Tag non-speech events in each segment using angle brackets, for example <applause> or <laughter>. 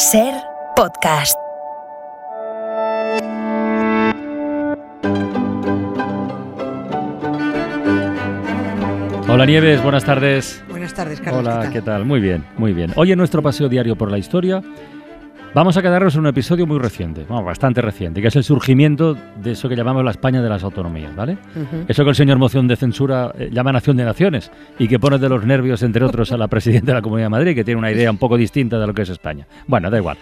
Ser podcast. Hola Nieves, buenas tardes. Buenas tardes, Carlos. Hola, ¿qué tal? Muy bien, muy bien. Hoy en nuestro paseo diario por la historia vamos a quedarnos en un episodio muy reciente, bueno, bastante reciente, que es el surgimiento de eso que llamamos la España de las autonomías, ¿vale? Ujú. Eso que el señor moción de censura eh, llama Nación de Naciones y que pone de los nervios, entre otros, a la presidenta de la Comunidad de Madrid, que tiene una idea un poco distinta de lo que es España. Bueno, da igual.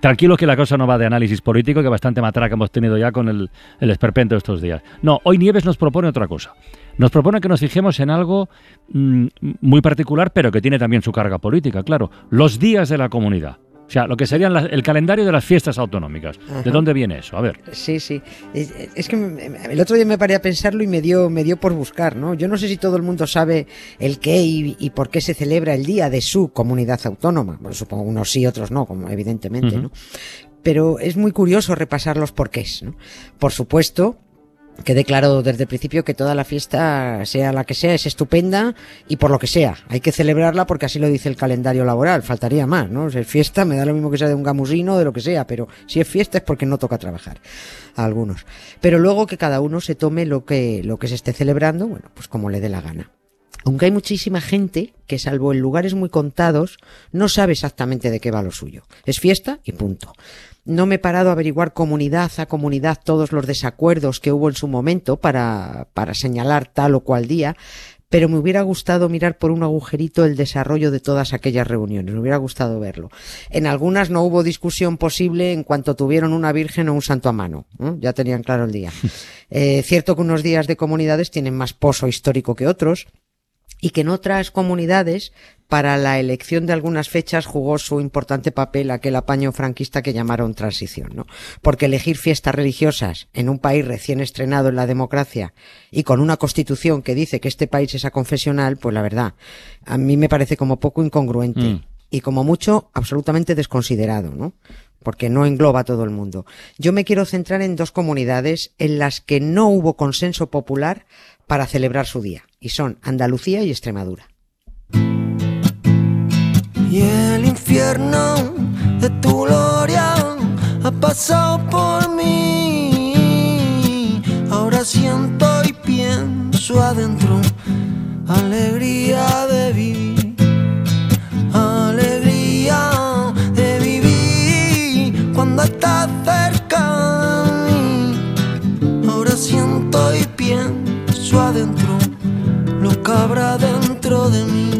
Tranquilos que la cosa no va de análisis político, que bastante matraca hemos tenido ya con el, el esperpento de estos días. No, hoy Nieves nos propone otra cosa. Nos propone que nos fijemos en algo mm, muy particular, pero que tiene también su carga política, claro. Los días de la comunidad. O sea, lo que serían el calendario de las fiestas autonómicas. ¿De dónde viene eso? A ver. Sí, sí. Es, es que el otro día me paré a pensarlo y me dio, me dio por buscar, ¿no? Yo no sé si todo el mundo sabe el qué y, y por qué se celebra el día de su comunidad autónoma. Bueno, supongo unos sí, otros no, como evidentemente. ¿no? Pero es muy curioso repasar los porqués, ¿no? Por supuesto, quede claro desde el principio que toda la fiesta, sea la que sea, es estupenda y por lo que sea. Hay que celebrarla porque así lo dice el calendario laboral. Faltaría más, ¿no? Es fiesta, me da lo mismo que sea de un gamusino, de lo que sea, pero si es fiesta es porque no toca trabajar a algunos. Pero luego que cada uno se tome lo que, lo que se esté celebrando, bueno, pues como le dé la gana. Aunque hay muchísima gente que, salvo en lugares muy contados, no sabe exactamente de qué va lo suyo. Es fiesta y punto. No me he parado a averiguar comunidad a comunidad todos los desacuerdos que hubo en su momento para, para señalar tal o cual día, pero me hubiera gustado mirar por un agujerito el desarrollo de todas aquellas reuniones, me hubiera gustado verlo. En algunas no hubo discusión posible en cuanto tuvieron una virgen o un santo a mano, ¿eh? ya tenían claro el día. <laughs> Eh, cierto que unos días de comunidades tienen más pozo histórico que otros, y que en otras comunidades para la elección de algunas fechas jugó su importante papel aquel apaño franquista que llamaron transición, ¿no? Porque elegir fiestas religiosas en un país recién estrenado en la democracia y con una constitución que dice que este país es aconfesional, pues la verdad, a mí me parece como poco incongruente Mm. y como mucho absolutamente desconsiderado, ¿no? Porque no engloba a todo el mundo. Yo me quiero centrar en dos comunidades en las que no hubo consenso popular para celebrar su día, y son Andalucía y Extremadura. Y el infierno de tu gloria ha pasado por mí. Ahora siento y pienso adentro alegría de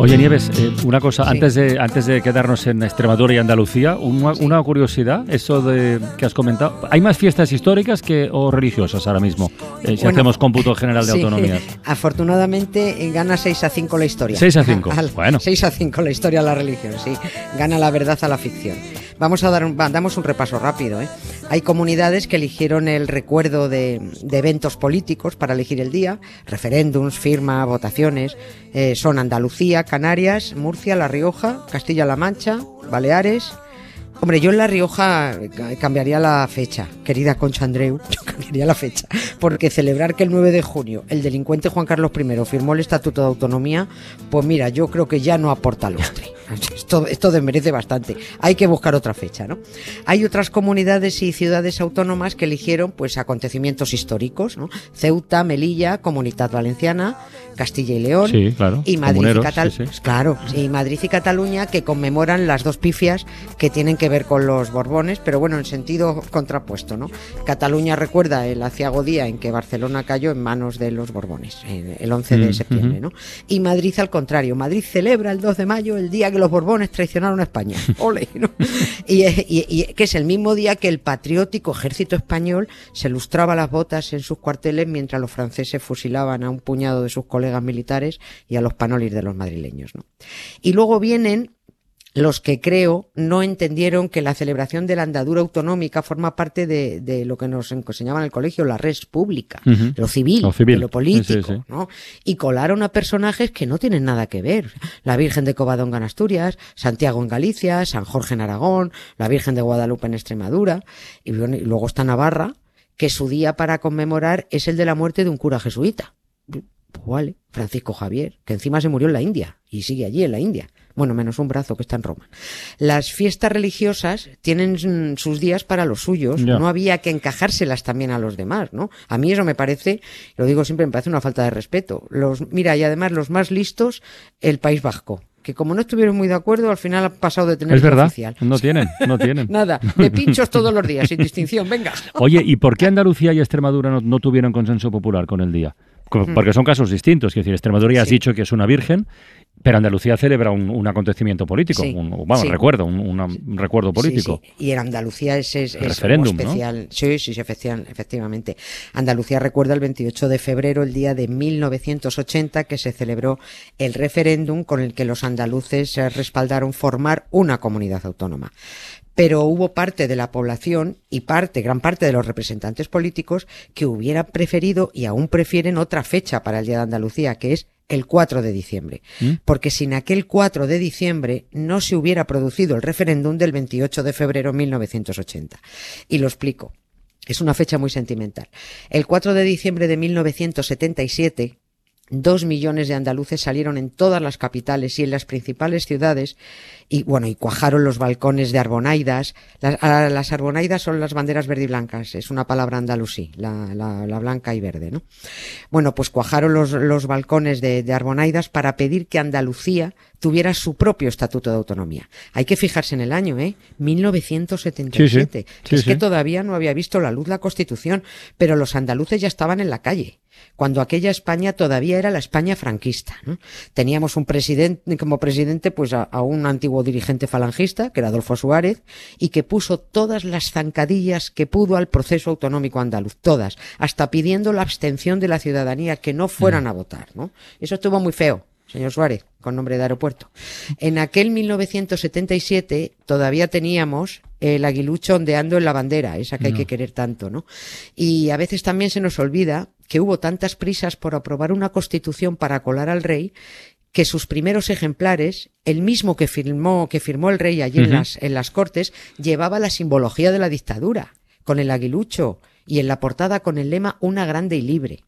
Oye Nieves, eh, una cosa, Sí. antes, de, antes de quedarnos en Extremadura y Andalucía, una, una curiosidad, eso de que has comentado. ¿Hay más fiestas históricas que, o religiosas ahora mismo? Eh, si Bueno, hacemos cómputo general de Sí, autonomías. <laughs> Afortunadamente eh, gana 6 a 5 la historia. 6 a 5, <laughs> Al- bueno. 6 a 5 la historia a la religión, sí. Gana la verdad a la ficción. Vamos a dar un, damos un repaso rápido. ¿eh? Hay comunidades que eligieron el recuerdo de, eventos políticos para elegir el día, referéndums, firma, votaciones. Eh, son Andalucía, Canarias, Murcia, La Rioja, Castilla-La Mancha, Baleares. Hombre, yo en La Rioja eh, ca- cambiaría la fecha, querida Concha Andreu, <laughs> yo cambiaría la fecha, porque celebrar que el 9 de junio el delincuente Juan Carlos I firmó el Estatuto de Autonomía, pues mira, yo creo que ya no aporta lustre. <laughs> Esto, esto desmerece bastante. Hay que buscar otra fecha, ¿no? Hay otras comunidades y ciudades autónomas que eligieron pues acontecimientos históricos, ¿no? Ceuta, Melilla, Comunidad Valenciana, Castilla y León Sí, claro. y Madrid y, comuneros, Catal- sí, sí. claro, y Madrid y Cataluña que conmemoran las dos pifias que tienen que ver con los Borbones, pero bueno, en sentido contrapuesto, ¿no? Cataluña recuerda el aciago día en que Barcelona cayó en manos de los Borbones, en- el 11 de Mm, septiembre. ¿no? Y Madrid al contrario, Madrid celebra el 2 de mayo el día que los Borbones traicionaron a España. <laughs> Ole, ¿no? y, y- y que es el mismo día que el patriótico ejército español se lustraba las botas en sus cuarteles mientras los franceses fusilaban a un puñado de sus colegas militares y a los panolis de los madrileños. ¿no? Y luego vienen los que creo no entendieron que la celebración de la andadura autonómica forma parte de, de lo que nos enseñaba en el colegio, la res pública, lo civil, Lo civil. lo político, Sí, sí, sí. ¿no? Y colaron a personajes que no tienen nada que ver. La Virgen de Covadonga en Asturias, Santiago en Galicia, San Jorge en Aragón, la Virgen de Guadalupe en Extremadura, y, bueno, y luego está Navarra, que su día para conmemorar es el de la muerte de un cura jesuita. Pues vale, Francisco Javier, que encima se murió en la India y sigue allí en la India. Bueno, menos un brazo que está en Roma. Las fiestas religiosas tienen sus días para los suyos, no había que encajárselas también a los demás, ¿no? A mí eso me parece, lo digo siempre, me parece una falta de respeto. Los, mira, y además los más listos, el País Vasco, que como no estuvieron muy de acuerdo, al final han pasado de tener Es verdad, oficial. no <laughs> tienen, no tienen. Nada, de pinchos todos los días, sin distinción, venga. <laughs> Oye, ¿y por qué Andalucía y Extremadura no, no tuvieron consenso popular con el día? Porque son casos distintos. Es decir, Extremadura ya has. Sí. dicho que es una virgen, pero Andalucía celebra un, un acontecimiento político, Sí, un, sí. recuerdo, un, una- un recuerdo político. Sí. Y en Andalucía es, es, es Referéndum, algo ¿no? especial. Sí, sí, sí, efecti- efectivamente. Andalucía recuerda el 28 de febrero, el día de 1980, que se celebró el referéndum con el que los andaluces respaldaron formar una comunidad autónoma. Pero hubo parte de la población y parte, gran parte de los representantes políticos que hubieran preferido y aún prefieren otra fecha para el Día de Andalucía, que es el 4 de diciembre. ¿Mm? Porque sin aquel 4 de diciembre no se hubiera producido el referéndum del 28 de febrero de 1980. Y lo explico. Es una fecha muy sentimental. El 4 de diciembre de 1977, dos millones de andaluces salieron en todas las capitales y en las principales ciudades y bueno, y cuajaron los balcones de arbonaidas. Las, a- las arbonaidas son las banderas verde y blancas, es una palabra andalusí, la, la- la blanca y verde, ¿no? Bueno, pues cuajaron los, los balcones de, de arbonaidas para pedir que Andalucía tuviera su propio estatuto de autonomía. Hay que fijarse en el año, ¿eh? 1977. Sí, sí. es que todavía no había visto la luz la Constitución, pero los andaluces ya estaban en la calle, cuando aquella España todavía era la España franquista. ¿no? Teníamos un presidente, como presidente, pues a, a un antiguo dirigente falangista, que era Adolfo Suárez, y que puso todas las zancadillas que pudo al proceso autonómico andaluz, todas, hasta pidiendo la abstención de la ciudadanía, que no fueran a votar. ¿no? Eso estuvo muy feo señor Suárez, con nombre de aeropuerto. En aquel 1977 todavía teníamos el aguilucho ondeando en la bandera, esa que hay que querer tanto, ¿no? Y a veces también se nos olvida que hubo tantas prisas por aprobar una constitución para colar al rey que sus primeros ejemplares, el mismo que firmó, que firmó el rey allí en las, en las cortes, llevaba la simbología de la dictadura, con el aguilucho y en la portada con el lema Una grande y libre.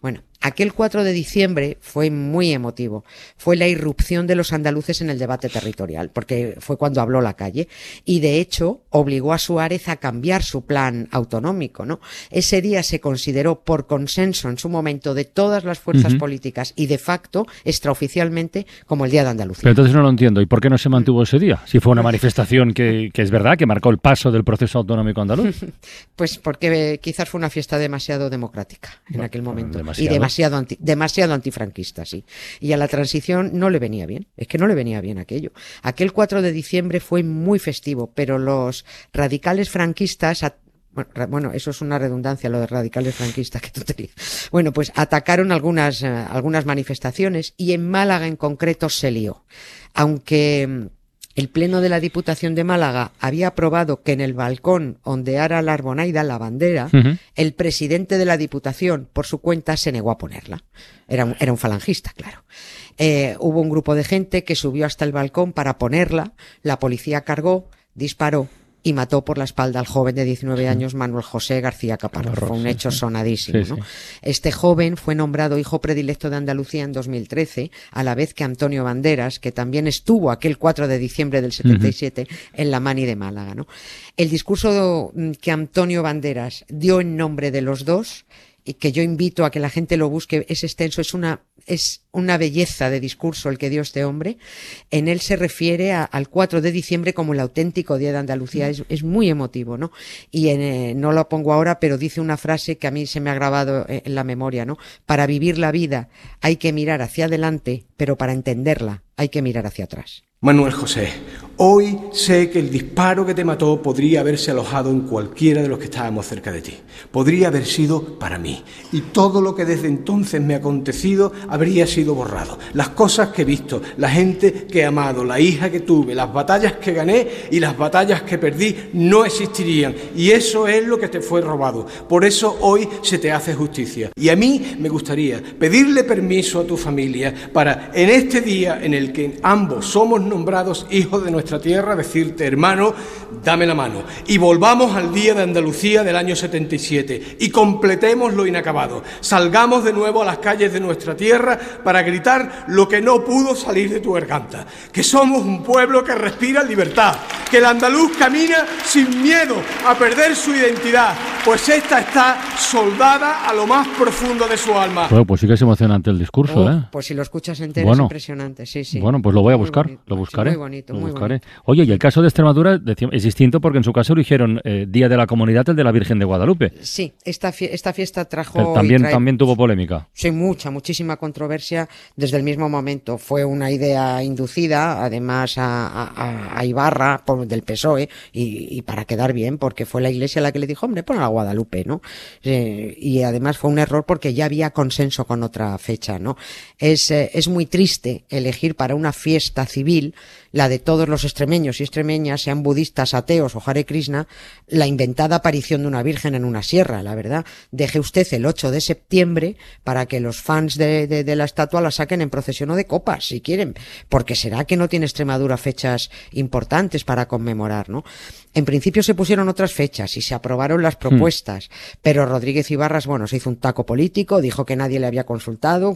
Bueno, aquel 4 de diciembre fue muy emotivo. Fue la irrupción de los andaluces en el debate territorial, porque fue cuando habló la calle. Y de hecho, obligó a Suárez a cambiar su plan autonómico, ¿no? Ese día se consideró por consenso en su momento de todas las fuerzas políticas y de facto, extraoficialmente, como el Día de Andalucía. Pero entonces no lo entiendo. ¿Y por qué no se mantuvo ese día? Si fue una manifestación que, que es verdad, que marcó el paso del proceso autonómico andaluz. <laughs> Pues porque eh, quizás fue una fiesta demasiado democrática en Bueno, aquel momento. demasiado. Y demasiado, anti- demasiado antifranquista, sí. Y a la transición no le venía bien. Es que no le venía bien aquello. Aquel 4 de diciembre fue muy festivo, pero los radicales franquistas. bueno, eso es una redundancia, lo de radicales franquistas que tú te Bueno, pues atacaron algunas, eh, algunas manifestaciones y en Málaga en concreto se lió. Aunque mm, el Pleno de la Diputación de Málaga había aprobado que en el balcón ondeara la arbonaida, la bandera, el presidente de la Diputación, por su cuenta, se negó a ponerla. Era un, era un falangista, claro. Eh, hubo un grupo de gente que subió hasta el balcón para ponerla, la policía cargó, disparó y mató por la espalda al joven de 19 años Manuel José García Caparrós. Fue un hecho sonadísimo. Sí, ¿no? sí. Este joven fue nombrado hijo predilecto de Andalucía en 2013, a la vez que Antonio Banderas, que también estuvo aquel 4 de diciembre del 77 en la Mani de Málaga. ¿no? El discurso mm, que Antonio Banderas dio en nombre de los dos y que yo invito a que la gente lo busque, es extenso, es una, es una belleza de discurso el que dio este hombre. En él se refiere a- al 4 de diciembre como el auténtico Día de Andalucía. Es, es muy emotivo, ¿no? Y en, eh, no lo pongo ahora, pero dice una frase que a mí se me ha grabado eh, en la memoria, ¿no? Para vivir la vida hay que mirar hacia adelante, pero para entenderla hay que mirar hacia atrás. Manuel José, hoy sé que el disparo que te mató podría haberse alojado en cualquiera de los que estábamos cerca de ti. Podría haber sido para mí. Y todo lo que desde entonces me ha acontecido habría sido borrado. Las cosas que he visto, la gente que he amado, la hija que tuve, las batallas que gané y las batallas que perdí no existirían. Y eso es lo que te fue robado. Por eso hoy se te hace justicia. Y a mí me gustaría pedirle permiso a tu familia para, en este día en el que ambos somos nombrados hijos de nuestra tierra, decirte, hermano, dame la mano. Y volvamos al día de Andalucía del año 77 y completemos lo inacabado. Salgamos de nuevo a las calles de nuestra tierra para gritar lo que no pudo salir de tu garganta, que somos un pueblo que respira libertad, que el andaluz camina sin miedo a perder su identidad, pues esta está soldada a lo más profundo de su alma. Bueno, pues sí que es emocionante el discurso, Oh, ¿eh? Pues si lo escuchas entero Bueno. es impresionante, sí, sí. Bueno, pues lo voy a buscar, bonito, sí, buscaré. muy bonito, lo muy buscaré. bonito. Oye, y el caso de Extremadura es distinto porque en su caso eligieron eh, Día de la Comunidad el de la Virgen de Guadalupe. Sí, esta, fie- esta fiesta trajo... Pero también, trae- también tuvo polémica. Sí, mucha, muchísima controversia desde el mismo momento. Fue una idea inducida, además, a, a- a Ibarra por, del PSOE y, y para quedar bien, porque fue la iglesia la que le dijo, hombre, pon a Guadalupe, ¿no? Eh, y además fue un error porque ya había consenso con otra fecha, ¿no? Es, eh, es muy triste elegir para una fiesta civil, la de todos los extremeños y extremeñas, sean budistas, ateos o Hare Krishna, la inventada aparición de una virgen en una sierra, la verdad. Deje usted el 8 de septiembre para que los fans de, de- de la estatua la saquen en procesión o de copas, si quieren, porque será que no tiene Extremadura fechas importantes para conmemorar, ¿no? En principio se pusieron otras fechas y se aprobaron las propuestas, pero Rodríguez Ibarras, bueno, se hizo un taco político, dijo que nadie le había consultado,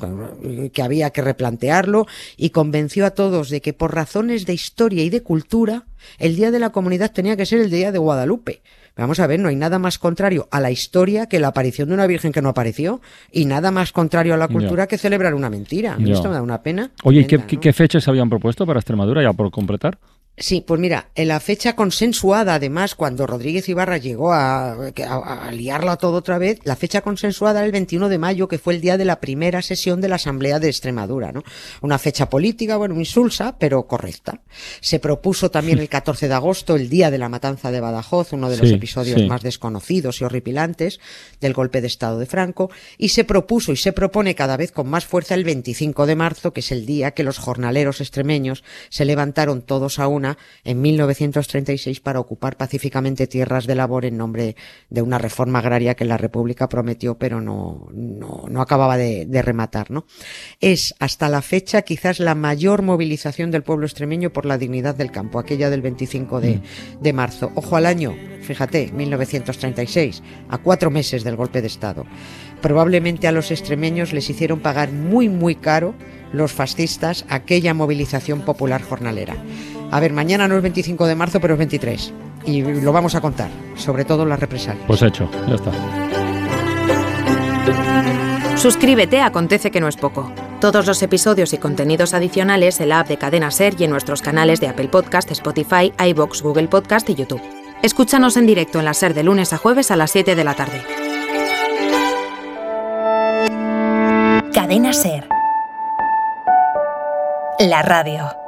que había que replantearlo y convenció a todos de que por razones de historia y de cultura, el Día de la Comunidad tenía que ser el Día de Guadalupe. Vamos a ver, no hay nada más contrario a la historia que la aparición de una virgen que no apareció y nada más contrario a la cultura que celebrar una mentira. Esto me da una pena. Oye, ¿y qué fechas habían propuesto para Extremadura ya por completar? Sí, pues mira, en la fecha consensuada, además, cuando Rodríguez Ibarra llegó a, a, a liarla todo otra vez, la fecha consensuada era el 21 de mayo, que fue el día de la primera sesión de la Asamblea de Extremadura, ¿no? Una fecha política, bueno, insulsa, pero correcta. Se propuso también el <laughs> 14 de agosto, el día de la matanza de Badajoz, uno de los Sí, episodios sí. más desconocidos y horripilantes del golpe de Estado de Franco, y se propuso y se propone cada vez con más fuerza el 25 de marzo, que es el día que los jornaleros extremeños se levantaron todos a una en 1936 para ocupar pacíficamente tierras de labor en nombre de una reforma agraria que la República prometió, pero no, no, no acababa de, rematar, ¿no? Es hasta la fecha quizás la mayor movilización del pueblo extremeño por la dignidad del campo, aquella del 25 de, de marzo. Ojo al año, fíjate, 1936, a cuatro meses del golpe de Estado. Probablemente a los extremeños les hicieron pagar muy, muy caro los fascistas aquella movilización popular jornalera. A ver, mañana no es 25 de marzo, pero es 23. Y lo vamos a contar, sobre todo las represalias. Pues hecho, ya está. Suscríbete a Acontece que no es poco. Todos los episodios y contenidos adicionales en la app de Cadena Ser y en nuestros canales de Apple Podcast, Spotify, iBox, Google Podcast y YouTube. Escúchanos en directo en la Ser de lunes a jueves a las 7 de la tarde. Cadena Ser. La radio.